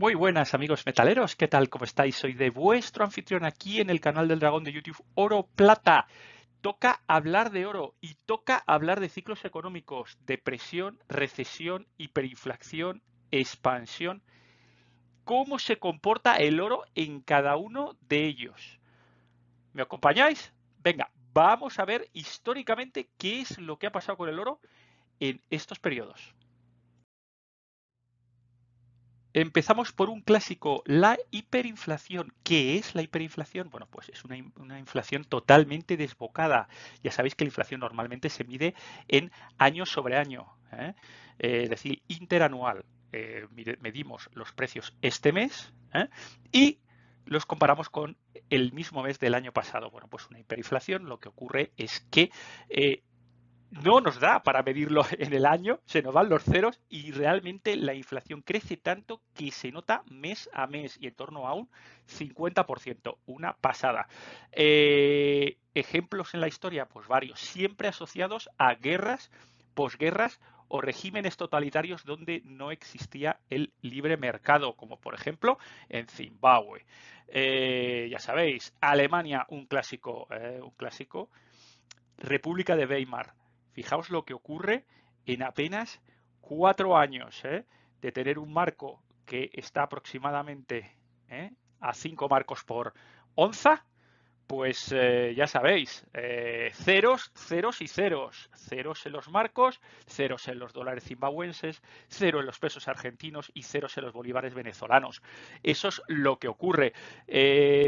Muy buenas amigos metaleros, ¿qué tal? ¿Cómo estáis? Soy de vuestro anfitrión aquí en el canal del dragón de YouTube Oro Plata. Toca hablar de oro y toca hablar de ciclos económicos, depresión, recesión, hiperinflación, expansión. ¿Cómo se comporta el oro en cada uno de ellos? ¿Me acompañáis? Venga, vamos a ver históricamente qué es lo que ha pasado con el oro en estos periodos. Empezamos por un clásico, la hiperinflación. ¿Qué es la hiperinflación? Bueno, pues es una, inflación totalmente desbocada. Ya sabéis que la inflación normalmente se mide en año sobre año, ¿eh? Eh, es decir, interanual. Eh, medimos los precios este mes y los comparamos con el mismo mes del año pasado. Bueno, pues una hiperinflación lo que ocurre es que no nos da para medirlo en el año, se nos van los ceros y realmente la inflación crece tanto que se nota mes a mes y en torno a un 50%, una pasada. Eh, ejemplos en la historia, pues varios, siempre asociados a guerras, posguerras o regímenes totalitarios donde no existía el libre mercado, como por ejemplo en Zimbabue. Eh, ya sabéis, Alemania, un clásico, eh, un clásico. República de Weimar, Fijaos lo que ocurre en apenas cuatro años ¿eh? de tener un marco que está aproximadamente ¿eh? a cinco marcos por onza, pues eh, ya sabéis, ceros, ceros y ceros. Ceros en los marcos, ceros en los dólares zimbabuenses, cero en los pesos argentinos y ceros en los bolívares venezolanos. Eso es lo que ocurre.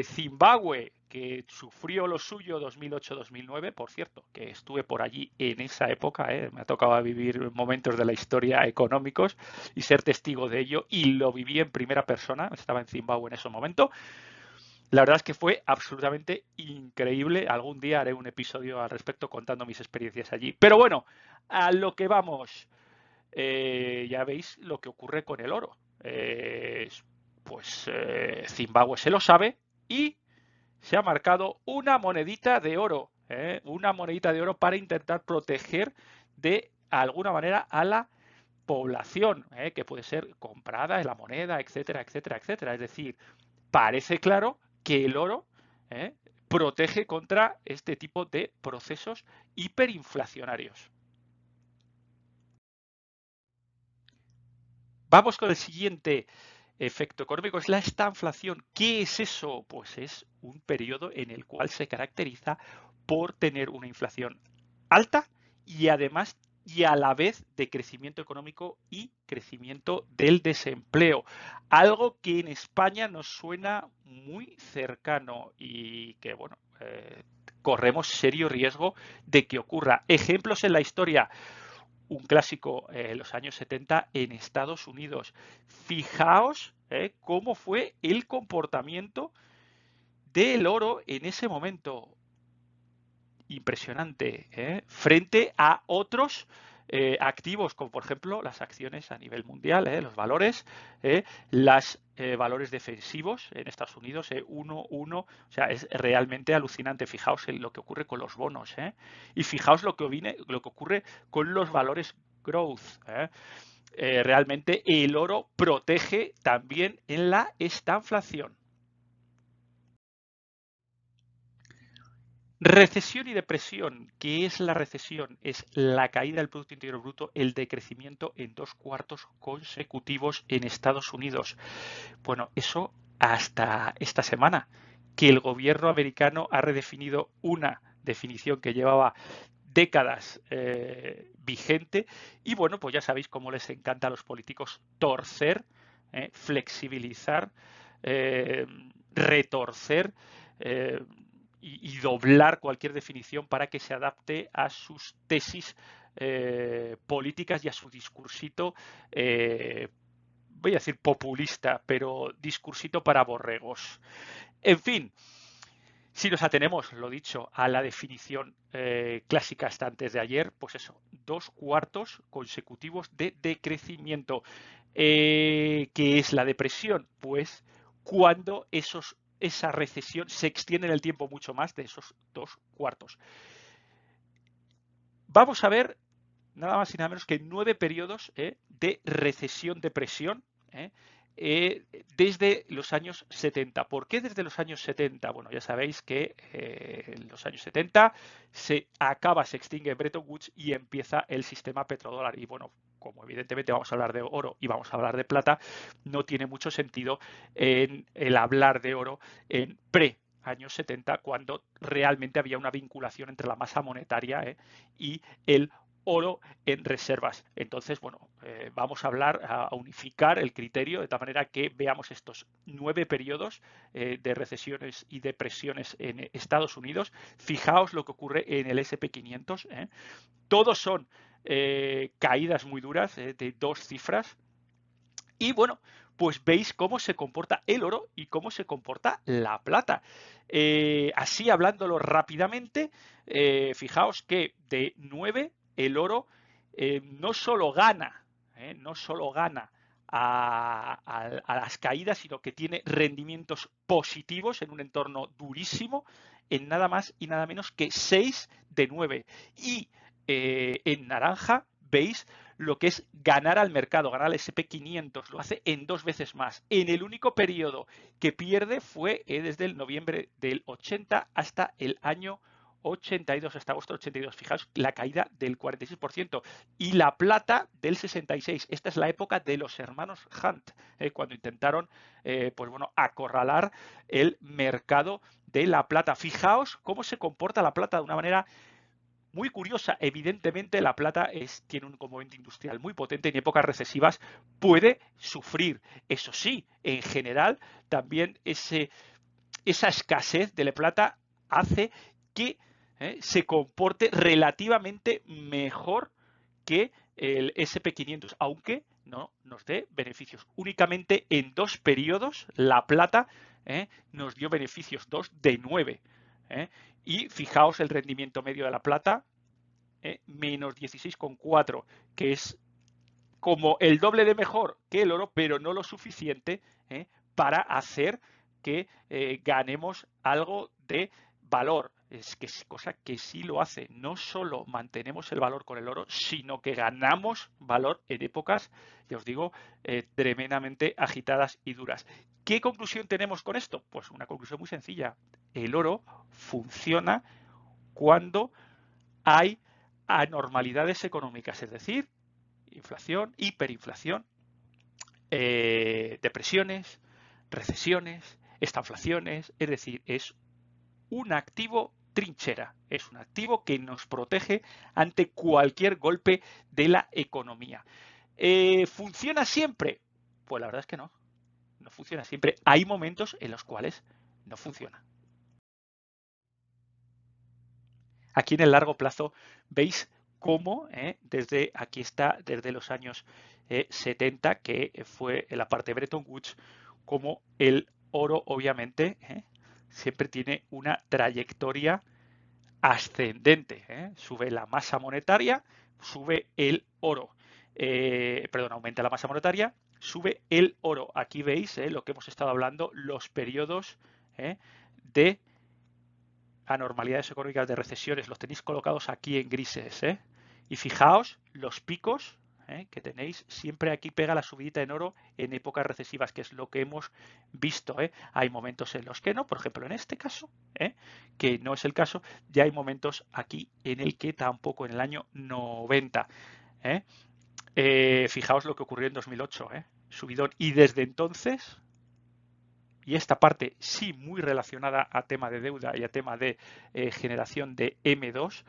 Zimbabue, que sufrió lo suyo 2008-2009, por cierto, que estuve por allí en esa época, ¿eh? me ha tocado vivir momentos de la historia económicos y ser testigo de ello, y lo viví en primera persona, estaba en Zimbabue en ese momento. La verdad es que fue absolutamente increíble. Algún día haré un episodio al respecto contando mis experiencias allí. Pero bueno, a lo que vamos. Eh, ya veis lo que ocurre con el oro. Eh, pues Zimbabue se lo sabe y se ha marcado una monedita de oro, ¿eh? una monedita de oro para intentar proteger de alguna manera a la población, ¿eh? que puede ser comprada en la moneda, etcétera, etcétera, etcétera. Es decir, parece claro que el oro ¿eh? protege contra este tipo de procesos hiperinflacionarios. Vamos con el siguiente efecto económico es la estanflación. ¿Qué es eso? Pues es un periodo en el cual se caracteriza por tener una inflación alta y además y a la vez de crecimiento económico y crecimiento del desempleo. Algo que en España nos suena muy cercano y que, bueno, eh, corremos serio riesgo de que ocurra. Ejemplos en la historia un clásico eh, en los años 70 en Estados Unidos. Fijaos eh, cómo fue el comportamiento del oro en ese momento. Impresionante, eh, frente a otros eh, activos, como por ejemplo las acciones a nivel mundial, eh, los valores, los valores defensivos en Estados Unidos, 1, 1, o sea, es realmente alucinante. Fijaos en lo que ocurre con los bonos y fijaos lo que, viene, lo que ocurre con los valores growth. realmente el oro protege también en la estanflación. Recesión y depresión. ¿Qué es la recesión? Es la caída del Producto Interior Bruto, el decrecimiento en dos cuartos consecutivos en Estados Unidos. Bueno, eso hasta esta semana, que el gobierno americano ha redefinido una definición que llevaba décadas eh, vigente y bueno, pues ya sabéis cómo les encanta a los políticos torcer, eh, flexibilizar, eh, retorcer y, doblar cualquier definición para que se adapte a sus tesis eh, políticas y a su discursito, eh, voy a decir populista, pero discursito para borregos. En fin, si nos atenemos, lo dicho, a la definición eh, clásica hasta antes de ayer, pues eso, dos cuartos consecutivos de decrecimiento. ¿Qué es la depresión? Pues cuando esos esa recesión se extiende en el tiempo mucho más de esos dos cuartos. Vamos a ver nada más y nada menos que nueve periodos ¿eh? de recesión-depresión. ¿eh? eh, desde los años 70. ¿Por qué desde los años 70? Bueno, ya sabéis que eh, en los años 70 se acaba, se extingue Bretton Woods y empieza el sistema petrodólar. Y bueno, como evidentemente vamos a hablar de oro y vamos a hablar de plata, no tiene mucho sentido en el hablar de oro en pre años 70, cuando realmente había una vinculación entre la masa monetaria ¿eh? y el oro en reservas. Entonces, bueno, eh, vamos a hablar, a unificar el criterio de tal manera que veamos estos nueve periodos eh, de recesiones y depresiones en Estados Unidos. Fijaos lo que ocurre en el SP500. ¿eh? Todos son caídas muy duras de dos cifras. Y bueno, pues veis cómo se comporta el oro y cómo se comporta la plata. así hablándolo rápidamente, fijaos que de 9 el oro eh, no solo gana, eh, no solo gana a, las caídas, sino que tiene rendimientos positivos en un entorno durísimo, en nada más y nada menos que 6 de 9. Y eh, en naranja veis lo que es ganar al mercado, ganar al SP500, lo hace en dos veces más. En el único periodo que pierde fue desde el noviembre del 80 hasta el año 82 hasta agosto 82. Fijaos la caída del 46% y la plata del 66. Esta es la época de los hermanos Hunt, eh, cuando intentaron eh, pues bueno, acorralar el mercado de la plata. Fijaos cómo se comporta la plata de una manera muy curiosa. Evidentemente, la plata tiene un componente industrial muy potente en épocas recesivas puede sufrir. Eso sí, en general, también ese, esa escasez de la plata hace que ¿eh? se comporte relativamente mejor que el SP500, aunque no nos dé beneficios. Únicamente en dos periodos la plata ¿eh? nos dio beneficios, dos de nueve. ¿Eh? Y fijaos el rendimiento medio de la plata, menos 16,4, que es como el doble de mejor que el oro, pero no lo suficiente para hacer que ganemos algo de valor es que es cosa que sí lo hace. No solo mantenemos el valor con el oro, sino que ganamos valor en épocas, ya os digo, eh, tremendamente agitadas y duras. ¿Qué conclusión tenemos con esto? Pues una conclusión muy sencilla. El oro funciona cuando hay anormalidades económicas, es decir, inflación, hiperinflación, eh, depresiones, recesiones, estanflaciones, es decir, es un activo trinchera. Es un activo que nos protege ante cualquier golpe de la economía. Eh, ¿Funciona siempre? Pues la verdad es que no. No funciona siempre. Hay momentos en los cuales no funciona. Aquí en el largo plazo veis cómo eh, desde aquí está desde los años 70 eh, que fue la parte de Bretton Woods como el oro obviamente siempre tiene una trayectoria ascendente. ¿eh? Sube la masa monetaria, sube el oro. Eh, perdón, aumenta la masa monetaria, sube el oro. Aquí veis ¿eh? lo que hemos estado hablando, los periodos de anormalidades económicas de recesiones. Los tenéis colocados aquí en grises. Y fijaos los picos ¿eh? que tenéis, siempre aquí pega la subidita en oro en épocas recesivas, que es lo que hemos visto. ¿eh? Hay momentos en los que no, por ejemplo, en este caso, ¿eh? que no es el caso, ya hay momentos aquí en el que tampoco, en el año 90. fijaos lo que ocurrió en 2008, subidón, y desde entonces y esta parte sí muy relacionada a tema de deuda y a tema de generación de M2,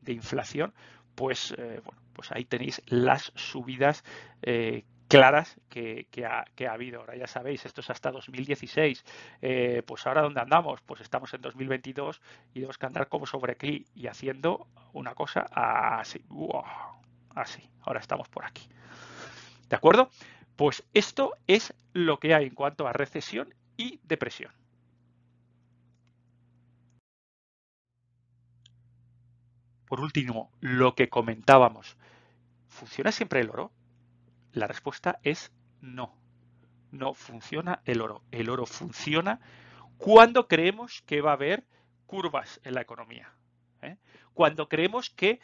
de inflación, pues bueno, pues ahí tenéis las subidas eh, claras que, ha, habido. Ahora ya sabéis, esto es hasta 2016. Eh, pues ahora dónde andamos? Pues estamos en 2022 y tenemos que andar como sobre aquí y haciendo una cosa así. así. Ahora estamos por aquí. ¿De acuerdo? Pues esto es lo que hay en cuanto a recesión y depresión. Por último, lo que comentábamos. ¿Funciona siempre el oro? La respuesta es no. No funciona el oro. El oro funciona cuando creemos que va a haber curvas en la economía. ¿eh? Cuando creemos que,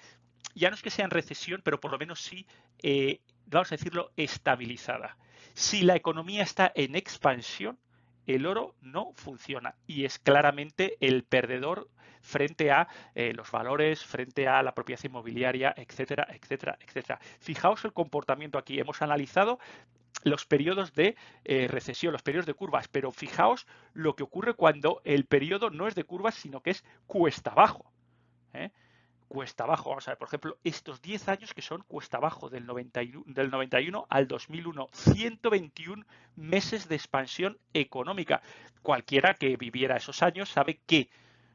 ya no es que sea en recesión, pero por lo menos sí eh, vamos a decirlo, estabilizada. Si la economía está en expansión, el oro no funciona y es claramente el perdedor frente a eh, los valores, frente a la propiedad inmobiliaria, etcétera, etcétera, etcétera. Fijaos el comportamiento aquí. Hemos analizado los periodos de eh, recesión, los periodos de curvas, pero fijaos lo que ocurre cuando el periodo no es de curvas, sino que es cuesta abajo. ¿eh? Cuesta abajo, vamos a ver, por ejemplo, estos 10 años que son cuesta abajo del 91, del 91 al 2001, 121 meses de expansión económica. Cualquiera que viviera esos años sabe que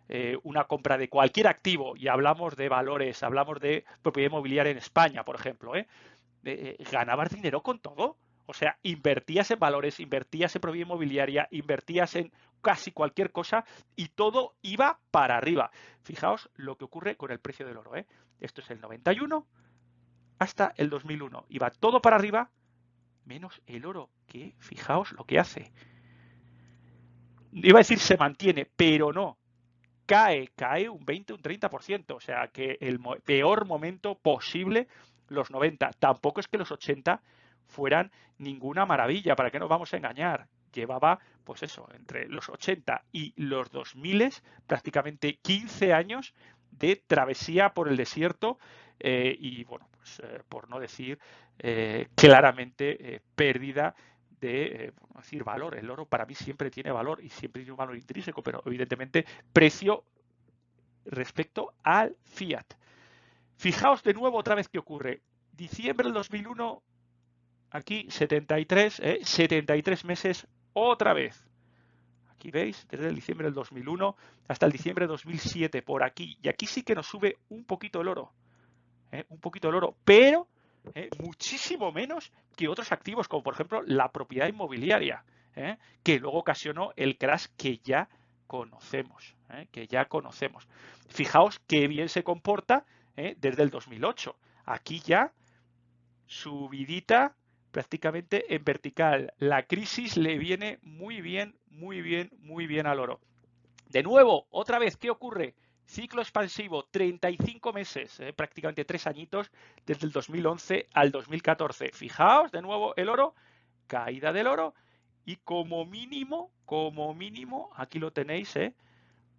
eh, una compra de cualquier activo, y hablamos de valores, hablamos de propiedad inmobiliaria en España, por ejemplo, ganabas dinero con todo. O sea, invertías en valores, invertías en propiedad inmobiliaria, invertías en casi cualquier cosa y todo iba para arriba. Fijaos lo que ocurre con el precio del oro. ¿eh? Esto es el 91 hasta el 2001. Iba todo para arriba menos el oro, que fijaos lo que hace. Iba a decir se mantiene, pero no. Cae, cae un 20, un 30%. O sea que el peor momento posible, los 90. Tampoco es que los 80 fueran ninguna maravilla, ¿para qué nos vamos a engañar? Llevaba, pues eso, entre los 80 y los 2000 prácticamente 15 años de travesía por el desierto eh, y, bueno, pues eh, por no decir eh, claramente pérdida de decir valor. El oro para mí siempre tiene valor y siempre tiene un valor intrínseco, pero evidentemente precio respecto al fiat. Fijaos de nuevo otra vez qué ocurre. Diciembre del 2001 aquí 73, 73 ¿eh? meses otra vez. Aquí veis, desde el diciembre del 2001 hasta el diciembre de 2007, por aquí. Y aquí sí que nos sube un poquito el oro. ¿eh? Un poquito el oro, pero ¿eh? muchísimo menos que otros activos, como por ejemplo la propiedad inmobiliaria, que luego ocasionó el crash que ya conocemos. Que ya conocemos. Fijaos qué bien se comporta desde el 2008. Aquí ya subidita prácticamente en vertical. La crisis le viene muy bien, muy bien, muy bien al oro. De nuevo, otra vez, ¿qué ocurre? Ciclo expansivo, 35 meses, eh, prácticamente tres añitos, desde el 2011 al 2014. Fijaos, de nuevo, el oro, caída del oro y como mínimo, como mínimo, aquí lo tenéis, eh,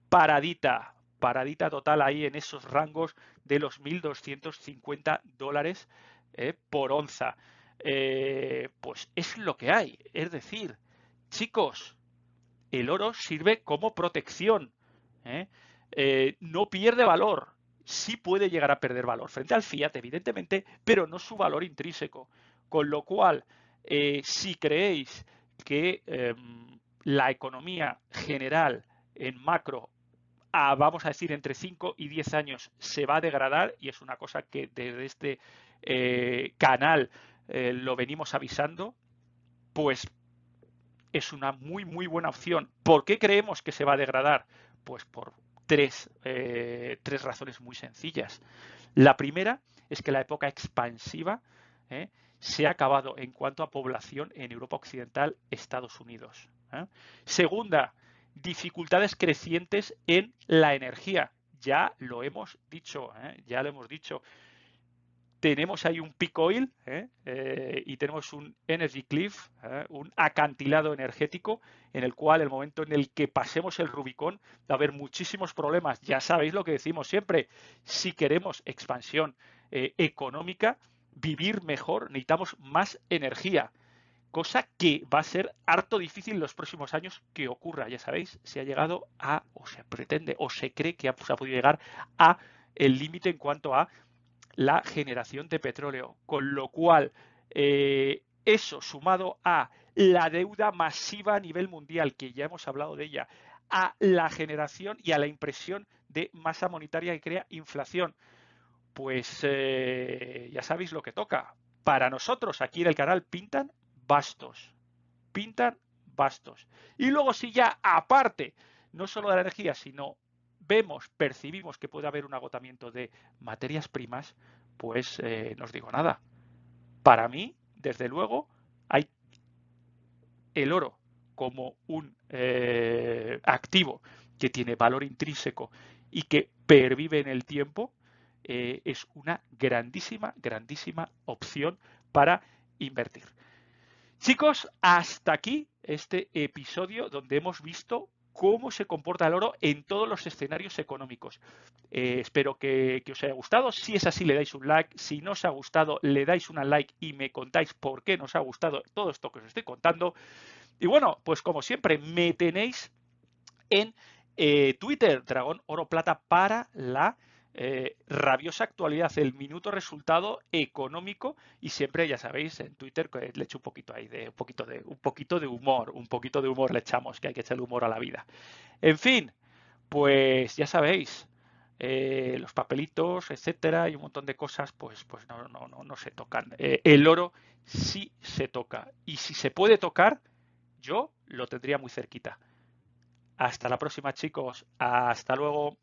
paradita, paradita total ahí en esos rangos de los 1.250 dólares eh, por onza. Eh, pues es lo que hay. Es decir, chicos, el oro sirve como protección. ¿eh? Eh, no pierde valor. Sí puede llegar a perder valor frente al fiat, evidentemente, pero no su valor intrínseco. Con lo cual, si creéis que em, la economía general en macro vamos a decir, entre 5 y 10 años se va a degradar y es una cosa que desde este canal eh, lo venimos avisando, pues es una muy, muy buena opción. ¿Por qué creemos que se va a degradar? Pues por tres, eh, tres razones muy sencillas. La primera es que la época expansiva eh, se ha acabado en cuanto a población en Europa Occidental, Estados Unidos. Segunda, dificultades crecientes en la energía. Ya lo hemos dicho, ya lo hemos dicho tenemos ahí un peak oil ¿eh? Eh, y tenemos un energy cliff, ¿eh? un acantilado energético en el cual el momento en el que pasemos el Rubicón va a haber muchísimos problemas. Ya sabéis lo que decimos siempre, si queremos expansión económica, vivir mejor, necesitamos más energía, cosa que va a ser harto difícil en los próximos años que ocurra. Ya sabéis, se ha llegado a, o se pretende, o se cree que se ha podido llegar a el límite en cuanto a la generación de petróleo, con lo cual eh, eso sumado a la deuda masiva a nivel mundial, que ya hemos hablado de ella, a la generación y a la impresión de masa monetaria que crea inflación, pues eh, ya sabéis lo que toca. Para nosotros aquí en el canal pintan bastos, pintan bastos. Y luego si ya aparte, no solo de la energía, sino vemos, percibimos que puede haber un agotamiento de materias primas, pues eh, no os digo nada. Para mí, desde luego, hay el oro como un eh, activo que tiene valor intrínseco y que pervive en el tiempo, eh, es una grandísima, grandísima opción para invertir. Chicos, hasta aquí este episodio donde hemos visto cómo se comporta el oro en todos los escenarios económicos. Eh, espero que, os haya gustado. Si es así, le dais un like. Si no os ha gustado, le dais un like y me contáis por qué nos ha gustado todo esto que os estoy contando. Y bueno, pues como siempre, me tenéis en eh, Twitter, Dragón Oro Plata, para la eh, rabiosa actualidad, el minuto resultado económico y siempre, ya sabéis, en Twitter le echo un poquito ahí de un poquito de un poquito de humor, un poquito de humor le echamos, que hay que echarle humor a la vida. En fin, pues ya sabéis, eh, los papelitos, etcétera, y un montón de cosas, pues, pues no, no, no, no se tocan. Eh, el oro sí se toca. Y si se puede tocar, yo lo tendría muy cerquita. Hasta la próxima, chicos. Hasta luego.